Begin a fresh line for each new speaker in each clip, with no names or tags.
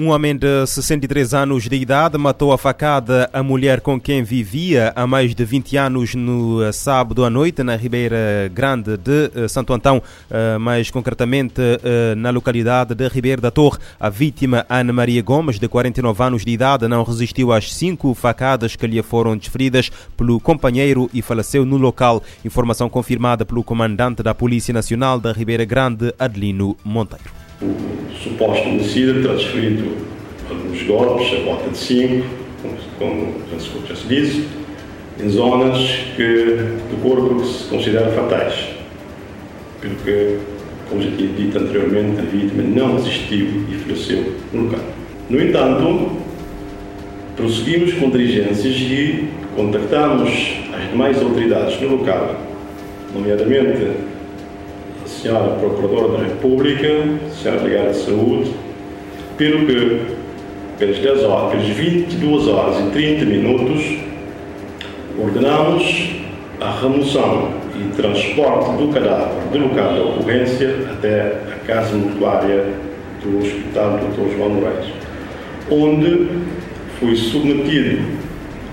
Um homem de 63 anos de idade matou a facada a mulher com quem vivia há mais de 20 anos no eh, sábado à noite na Ribeira Grande de eh, Santo Antão, eh, mais concretamente na localidade de Ribeira da Torre. A vítima, Ana Maria Gomes, de 49 anos de idade, não resistiu às cinco facadas que lhe foram desferidas pelo companheiro e faleceu no local. Informação confirmada pelo comandante da Polícia Nacional da Ribeira Grande, Adelino Monteiro.
O suposto homicida terá desferido alguns golpes, a volta de cinco, como já se disse, em zonas que, do corpo que se consideram fatais. Pelo que, como já tinha dito anteriormente, a vítima não resistiu e faleceu no local. No entanto, prosseguimos com diligências e contactamos as demais autoridades no local, nomeadamente Senhora Procuradora da República, Senhora Delegada de Saúde, pelo que, pelas 10 horas, pelas 22 horas e 30 minutos, ordenamos a remoção e transporte do cadáver do local da ocorrência até a casa mortuária do Hospital Dr. João Moraes, onde foi submetido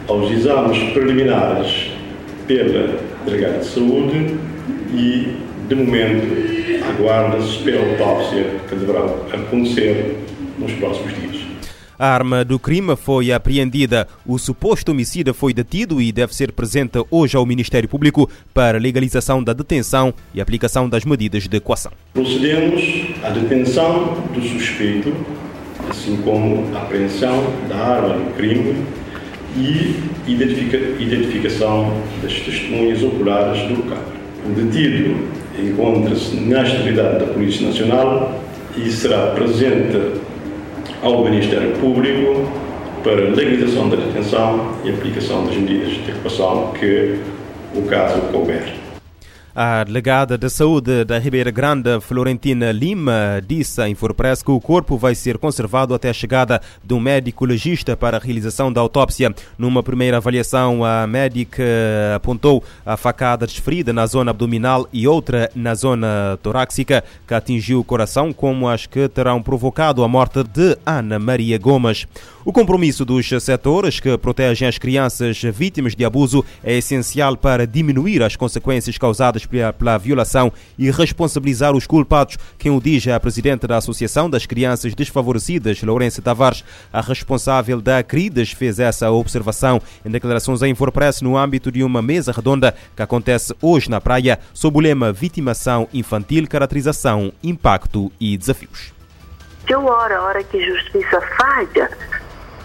aos exames preliminares pela Delegada de Saúde e de momento, aguarda-se pela autópsia que deverá acontecer nos próximos dias.
A arma do crime foi apreendida. O suposto homicida foi detido e deve ser presente hoje ao Ministério Público para legalização da detenção e aplicação das medidas de equação.
Procedemos à detenção do suspeito, assim como a apreensão da arma do crime e identifica identificação das testemunhas oculares do local. O detido encontra-se na atividade da Polícia Nacional e será presente ao Ministério Público para legalização da detenção e aplicação das medidas de ocupação que o caso couber.
A delegada de saúde da Ribeira Grande, Florentina Lima, disse à Infopress que o corpo vai ser conservado até a chegada de um médico legista para a realização da autópsia. Numa primeira avaliação, a médica apontou a facada desferida na zona abdominal e outra na zona torácica que atingiu o coração, como as que terão provocado a morte de Ana Maria Gomes. O compromisso dos setores que protegem as crianças vítimas de abuso é essencial para diminuir as consequências causadas pela violação e responsabilizar os culpados. Quem o diz é a presidente da Associação das Crianças Desfavorecidas, Lourenço Tavares. A responsável da CRIDES fez essa observação em declarações à Infopress no âmbito de uma mesa redonda que acontece hoje na praia sob o lema Vitimação Infantil, Caracterização, Impacto e Desafios.
Que hora, hora que justiça falha,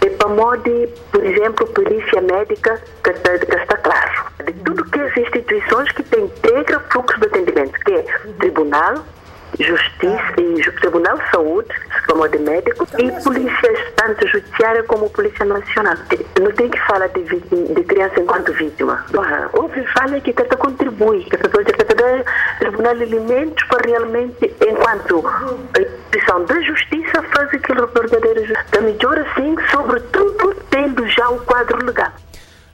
PAMOD, por exemplo, perícia médica, que está, que está claro. De tudo que as instituições que têm integra fluxo de atendimento, que é tribunal, justiça e tribunal de saúde, PAMOD médico, e polícias, tanto judiciária como polícia nacional. Não tem que falar de, de criança enquanto vítima. Houve falha que tenta contribui, que tenta tribunal de alimentos para realmente, enquanto instituição da justiça faz aquilo verdadeiro da melhor assim, sobretudo tendo já o quadro legal.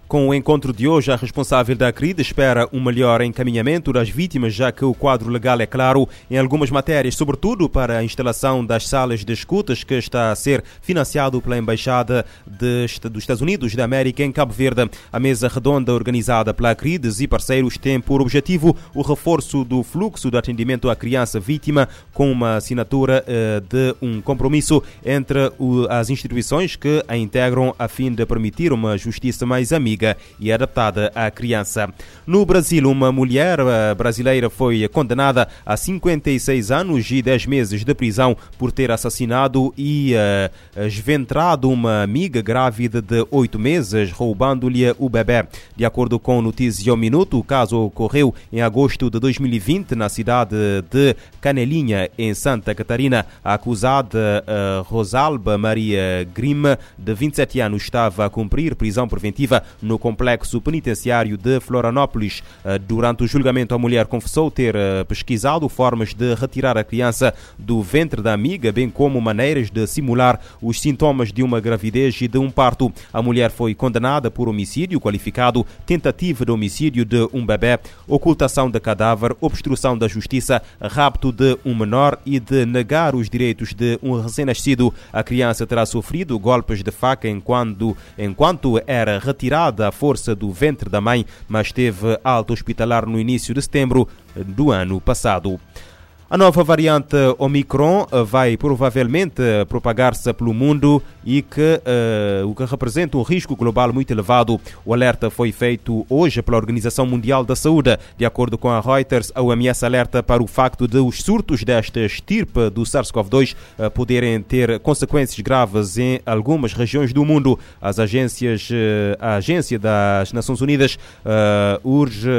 Com o encontro de hoje, a responsável da CRID espera um melhor encaminhamento das vítimas, já que o quadro legal é claro em algumas matérias, sobretudo para a instalação das salas de escutas, que está a ser financiado pela Embaixada dos Estados Unidos da América em Cabo Verde. A mesa redonda organizada pela CRIDES e parceiros tem por objetivo o reforço do fluxo de atendimento à criança vítima, com uma assinatura eh, de um compromisso entre as instituições que a integram a fim de permitir uma justiça mais amiga e adaptada à criança. No Brasil, uma mulher eh, brasileira foi condenada a 56 anos e 10 meses de prisão por ter assassinado e uh, esventrado uma amiga grávida de 8 meses, roubando-lhe o bebê. De acordo com Notícia ao Minuto, o caso ocorreu em agosto de 2020 na cidade de Canelinha, em Santa Catarina. A acusada uh, Rosalba Maria Grima, de 27 anos, estava a cumprir prisão preventiva no complexo penitenciário de Florianópolis. Durante o julgamento, a mulher confessou ter pesquisado formas de retirar a criança do ventre da amiga, bem como maneiras de simular os sintomas de uma gravidez e de um parto. A mulher foi condenada por homicídio qualificado, tentativa de homicídio de um bebê, ocultação de cadáver, obstrução da justiça, rapto de um menor e de negar os direitos de um recém-nascido. A criança terá sofrido golpes de faca enquanto, enquanto era retirada à força do ventre da mãe, mas teve alta hospitalar no início de setembro do ano passado. A nova variante Omicron eh, vai provavelmente propagar-se pelo mundo e que, uh, o que representa um risco global muito elevado. O alerta foi feito hoje pela Organização Mundial da Saúde. De acordo com a Reuters, a OMS alerta para o facto de os surtos desta estirpe do SARS-CoV-2 uh, poderem ter consequências graves em algumas regiões do mundo. As agências, uh, a Agência das Nações Unidas urge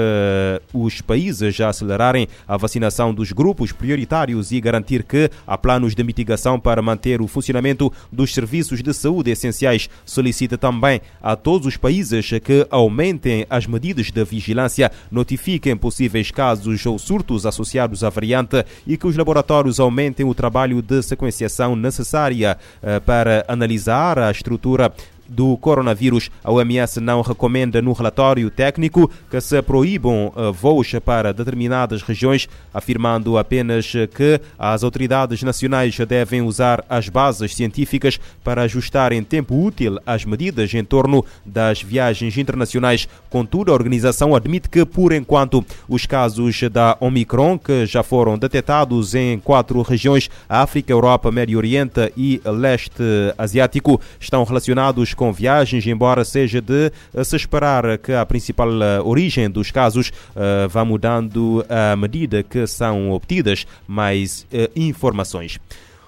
os países a acelerarem a vacinação dos grupos prioritários e garantir que há planos de mitigação para manter o funcionamento dos serviços de saúde essenciais. Solicita também a todos os países que aumentem as medidas de vigilância, notifiquem possíveis casos ou surtos associados à variante e que os laboratórios aumentem o trabalho de sequenciação necessária eh, para analisar a estrutura do coronavírus. A OMS não recomenda no relatório técnico que se proíbam eh, voos para determinadas regiões, afirmando apenas que as autoridades nacionais devem usar as bases científicas para ajustar em tempo útil as medidas em torno das viagens internacionais. Contudo, a organização admite que, por enquanto, os casos da Omicron, que já foram detectados em quatro regiões, África, Europa, Médio Oriente e Leste Asiático, estão relacionados com viagens, embora seja de eh, se esperar que a principal eh, origem dos casos uh, vá mudando à medida que são obtidas mais informações.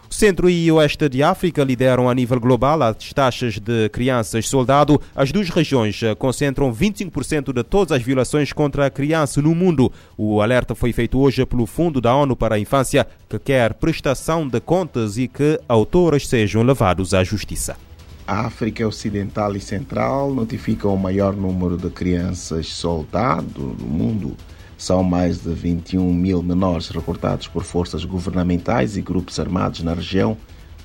O centro e oeste de África lideram a nível global as taxas de crianças soldado. As duas regiões concentram 25% de todas as violações contra a criança no mundo. O alerta foi feito hoje pelo Fundo da ONU para a Infância, que quer prestação de contas e que autores sejam levados à justiça.
A África Ocidental e Central notificam o maior número de crianças soldado no mundo. São mais de 21 mil menores recortados por forças governamentais e grupos armados na região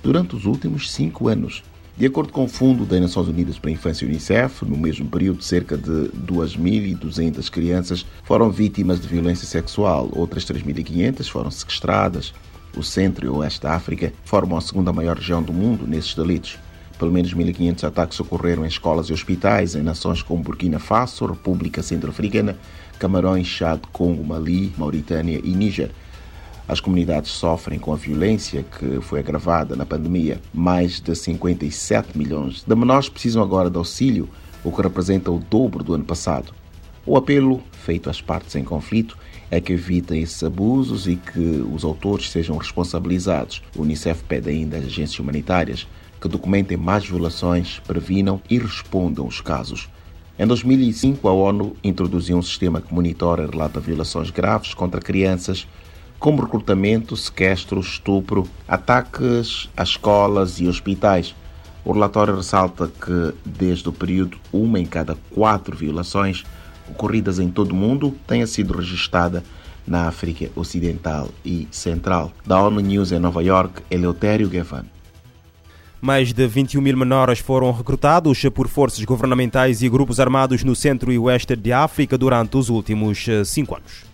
durante os últimos cinco anos. De acordo com o Fundo das Nações Unidas para a Infância Unicef, no mesmo período, cerca de 2.200 crianças foram vítimas de violência sexual, outras 3.500 foram sequestradas. O centro e o oeste da África formam a segunda maior região do mundo nesses delitos. Pelo menos 1.500 ataques ocorreram em escolas e hospitais em nações como Burkina Faso, República Centro-Africana, Camarões, Chad, Congo, Mali, Mauritânia e Níger. As comunidades sofrem com a violência que foi agravada na pandemia. Mais de 57 milhões de menores precisam agora de auxílio, o que representa o dobro do ano passado. O apelo feito às partes em conflito é que evitem esses abusos e que os autores sejam responsabilizados. O Unicef pede ainda às agências humanitárias que documentem mais violações, previnam e respondam os casos. Em 2005, a ONU introduziu um sistema que monitora e relata violações graves contra crianças, como recrutamento, sequestro, estupro, ataques a escolas e hospitais. O relatório ressalta que, desde o período, uma em cada quatro violações ocorridas em todo o mundo tenha sido registrada na África Ocidental e Central. Da ONU News em Nova York, Eleutério Gavan.
Mais de 21 mil menores foram recrutados por forças governamentais e grupos armados no centro e oeste de África durante os últimos eh, cinco anos.